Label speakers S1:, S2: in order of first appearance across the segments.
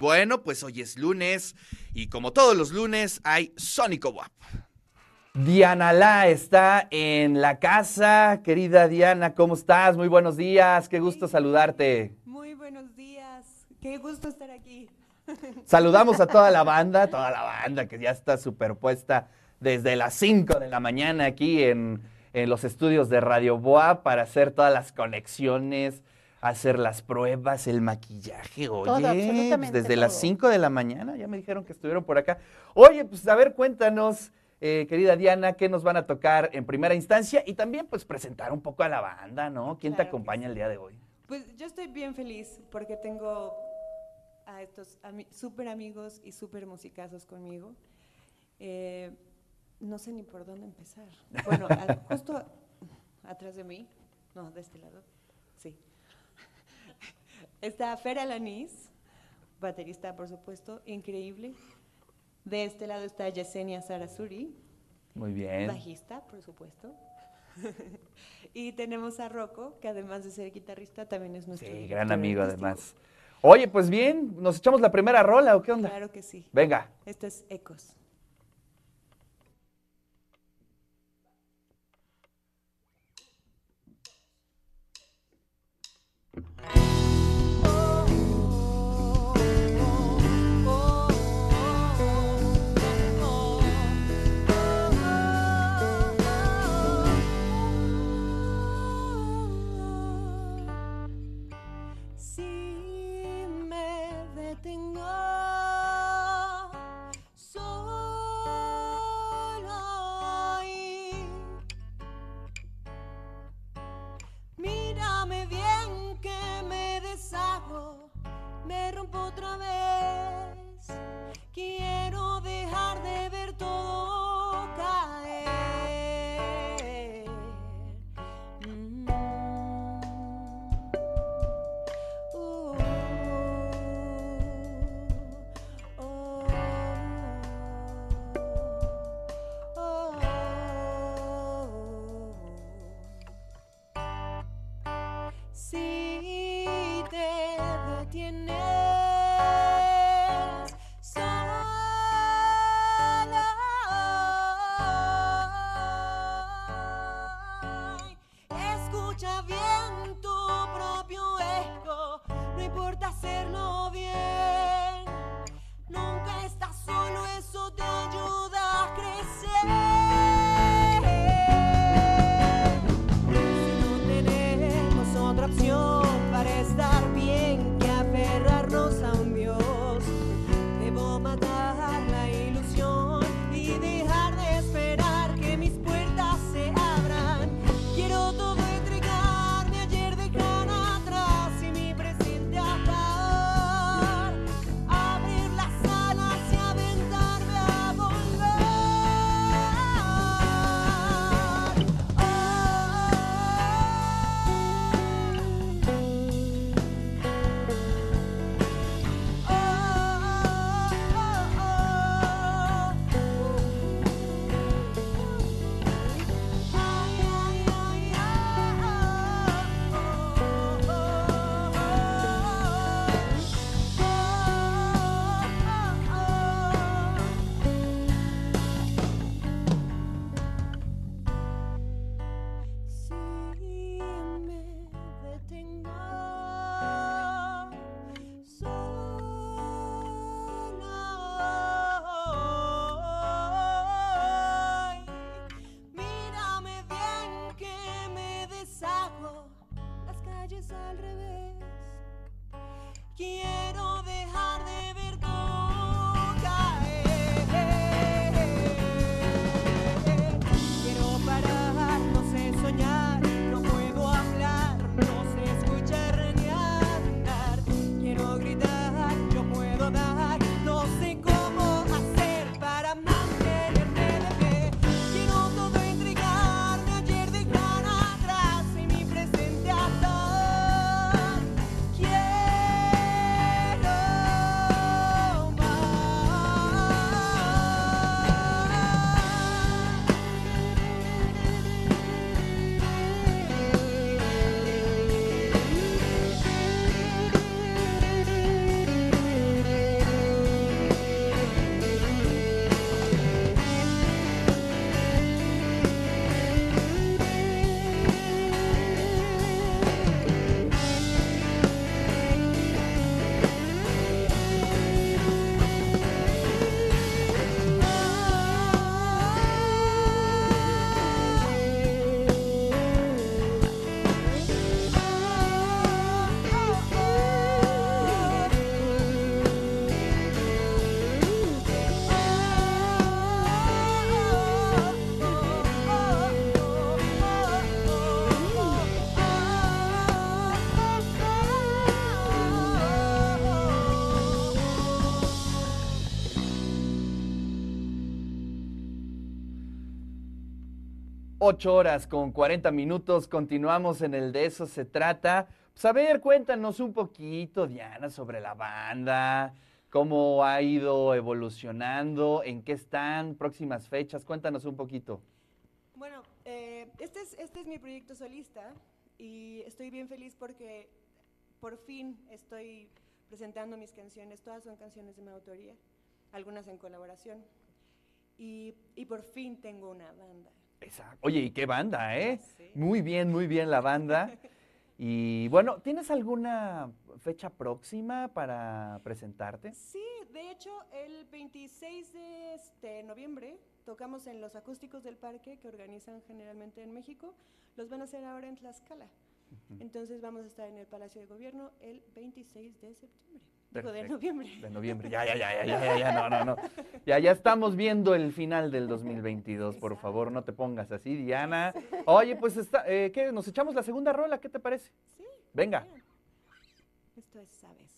S1: Bueno, pues hoy es lunes y como todos los lunes hay Sónico WAP. Diana La está en la casa. Querida Diana, ¿cómo estás? Muy buenos días, qué gusto saludarte.
S2: Muy buenos días, qué gusto estar aquí.
S1: Saludamos a toda la banda, toda la banda que ya está superpuesta desde las 5 de la mañana aquí en, en los estudios de Radio Boa para hacer todas las conexiones, hacer las pruebas, el maquillaje. Oye,
S3: Todo,
S1: pues
S3: absolutamente
S1: desde las
S3: todo.
S1: 5 de la mañana, ya me dijeron que estuvieron por acá. Oye, pues a ver, cuéntanos, eh, querida Diana, qué nos van a tocar en primera instancia y también pues presentar un poco a la banda, ¿no? ¿Quién te
S2: Claro
S1: acompaña el día de hoy?
S2: Pues yo estoy bien feliz porque tengo a estos ami- súper amigos y súper musicazos conmigo. Eh, no sé ni por dónde empezar. Bueno, al- justo atrás de mí, no, de este lado, sí. Está Fer Alanis, baterista, por supuesto, increíble. De este lado está Yesenia Sarasuri,
S1: Muy bien.
S2: bajista, por supuesto. y tenemos a Rocco, que además de ser guitarrista, también es nuestro
S1: Sí, gran amigo
S2: artístico.
S1: además. Oye, pues bien, ¿nos echamos la primera rola o qué onda?
S2: Claro que sí.
S1: Venga.
S2: Esto es Ecos. Te
S1: 8 horas con 40 minutos. Continuamos en el de eso se trata. Pues a ver, cuéntanos un poquito, Diana, sobre la banda, cómo ha ido evolucionando, en qué están, próximas fechas. Cuéntanos un poquito.
S2: Bueno, eh, este, es, este es mi proyecto solista y estoy bien feliz porque por fin estoy presentando mis canciones. Todas son canciones de mi autoría, algunas en colaboración. Y por fin tengo una banda.
S1: Exacto. Oye, ¿y qué banda, eh?
S2: Sí.
S1: Muy bien, muy bien la banda. Y bueno, ¿tienes alguna fecha próxima para presentarte?
S2: Sí, de hecho, el 26 de este noviembre tocamos en los acústicos del parque que organizan generalmente en México. Los van a hacer ahora en Tlaxcala. Entonces vamos a estar en el Palacio de Gobierno el 26 de septiembre. Digo, de noviembre.
S1: De noviembre. Ya, ya, ya, ya, ya, ya, ya, no, no, no. Ya, ya estamos viendo el final del 2022. Por favor, no te pongas así, Diana. Oye, pues está, eh, ¿qué? ¿Nos echamos la segunda rola? ¿Qué te parece?
S2: Sí.
S1: Venga.
S2: bien. Esto es. Sabes,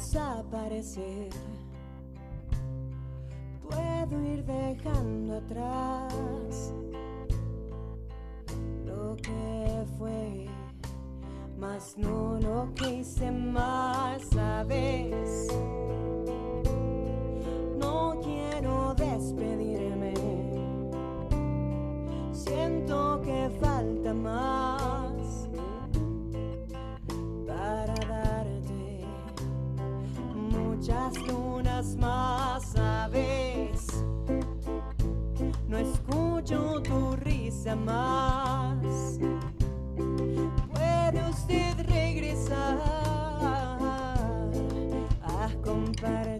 S2: desaparecer. Puedo ir dejando atrás lo que fue, mas no lo que hice más. Sabes, risa más. ¿Puede usted regresar a compartirme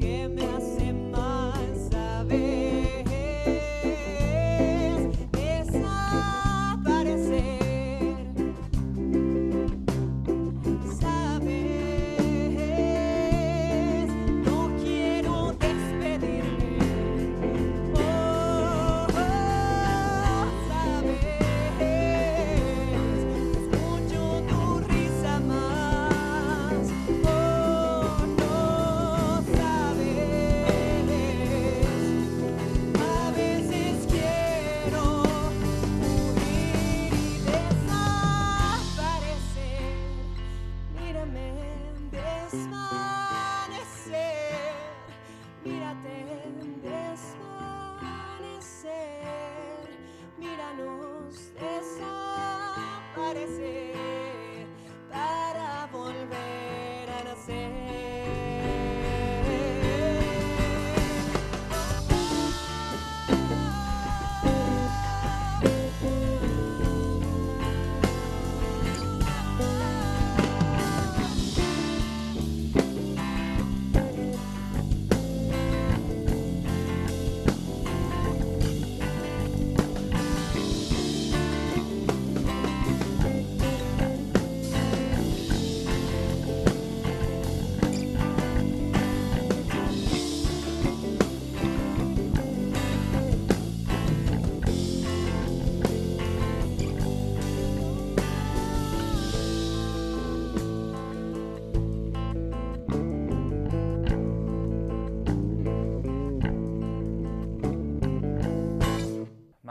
S2: que me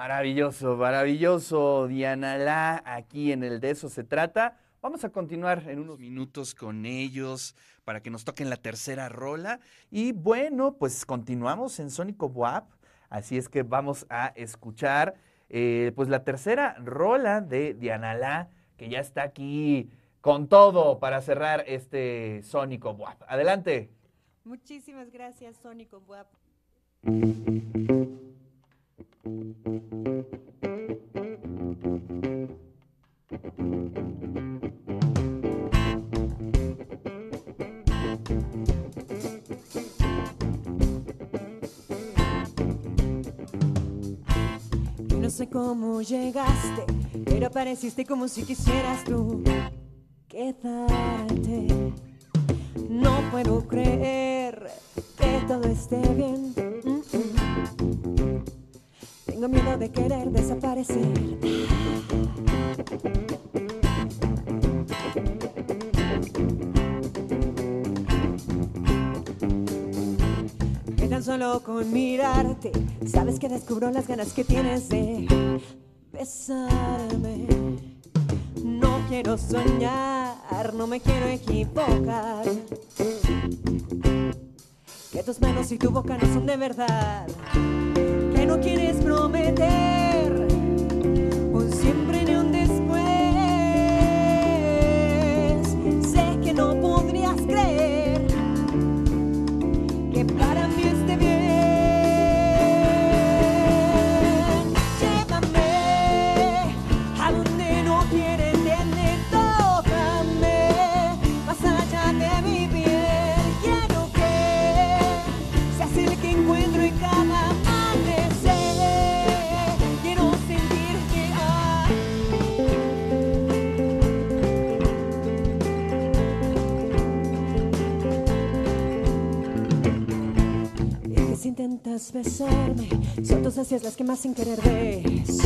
S1: Maravilloso, maravilloso, Diana La, aquí en el de eso se trata. Vamos a continuar en unos minutos con ellos para que nos toquen la tercera rola. Y bueno, pues continuamos en Sónico WAP. Así es que vamos a escuchar eh, pues la tercera rola de Diana La, que ya está aquí con todo para cerrar este Sónico WAP. Adelante.
S2: Muchísimas gracias, Sónico WAP. Sé cómo llegaste, pero apareciste como si quisieras tú quedarte. No puedo creer que todo esté bien. Tengo miedo de querer desaparecer. Solo con mirarte, sabes que descubro las ganas que tienes de besarme. No quiero soñar, no me quiero equivocar. Que tus manos y tu boca no son de verdad. Que no quieres prometer besarme, son tus ansias las que más sin querer ves.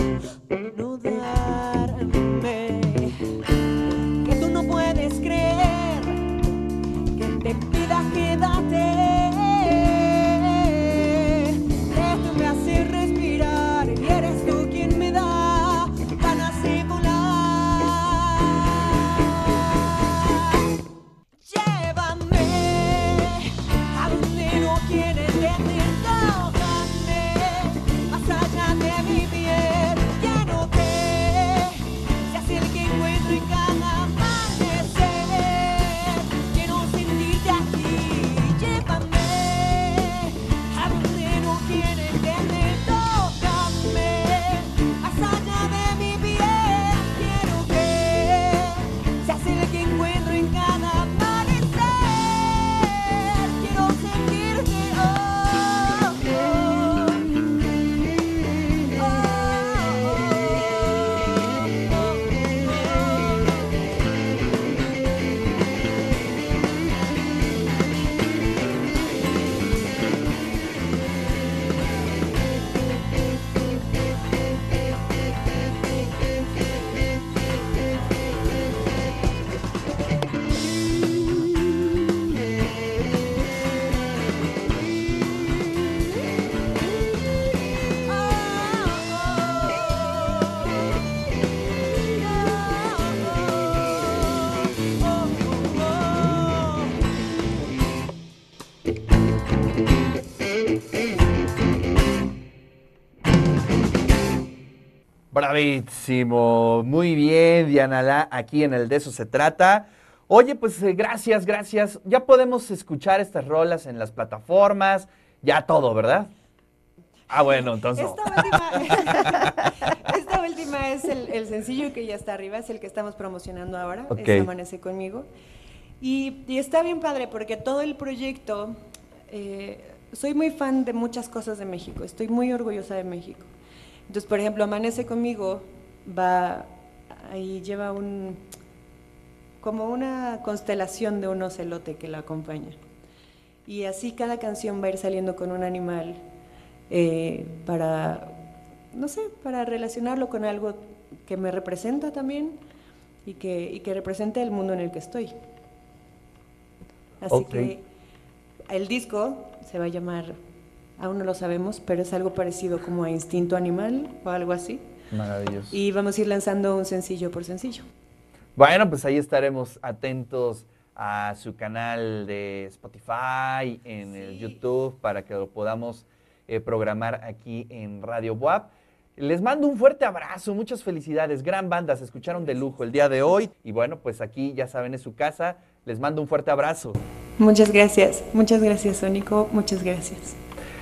S1: Bravísimo, muy bien, Diana La, aquí en el de eso se trata. Oye, pues eh, gracias, gracias. Ya podemos escuchar estas rolas en las plataformas, ya todo, ¿verdad? Ah, bueno, entonces.
S2: Esta última, esta última es el, el sencillo que ya está arriba, es el que estamos promocionando ahora,
S1: Ok.
S2: es Amanece conmigo. Y, y está bien padre porque todo el proyecto, eh, soy muy fan de muchas cosas de México, estoy muy orgullosa de México. Entonces, por ejemplo, Amanece conmigo va, ahí lleva un, como una constelación de un ocelote que la acompaña. Y así cada canción va a ir saliendo con un animal eh, para, no sé, para relacionarlo con algo que me representa también y que, y que represente el mundo en el que estoy. Así que el disco se va a llamar aún no lo sabemos, pero es algo parecido como a Instinto Animal o algo así.
S1: Maravilloso.
S2: Y vamos a ir lanzando un sencillo por sencillo.
S1: Bueno, pues ahí estaremos atentos a su canal de Spotify, en el. YouTube, para que lo podamos eh, programar aquí en Radio WAP. Les mando un fuerte abrazo, muchas felicidades, gran banda, se escucharon de lujo el día de hoy. Y bueno, pues aquí ya saben, es su casa. Les mando un fuerte abrazo.
S2: Muchas gracias, muchas gracias, Sónico, muchas gracias.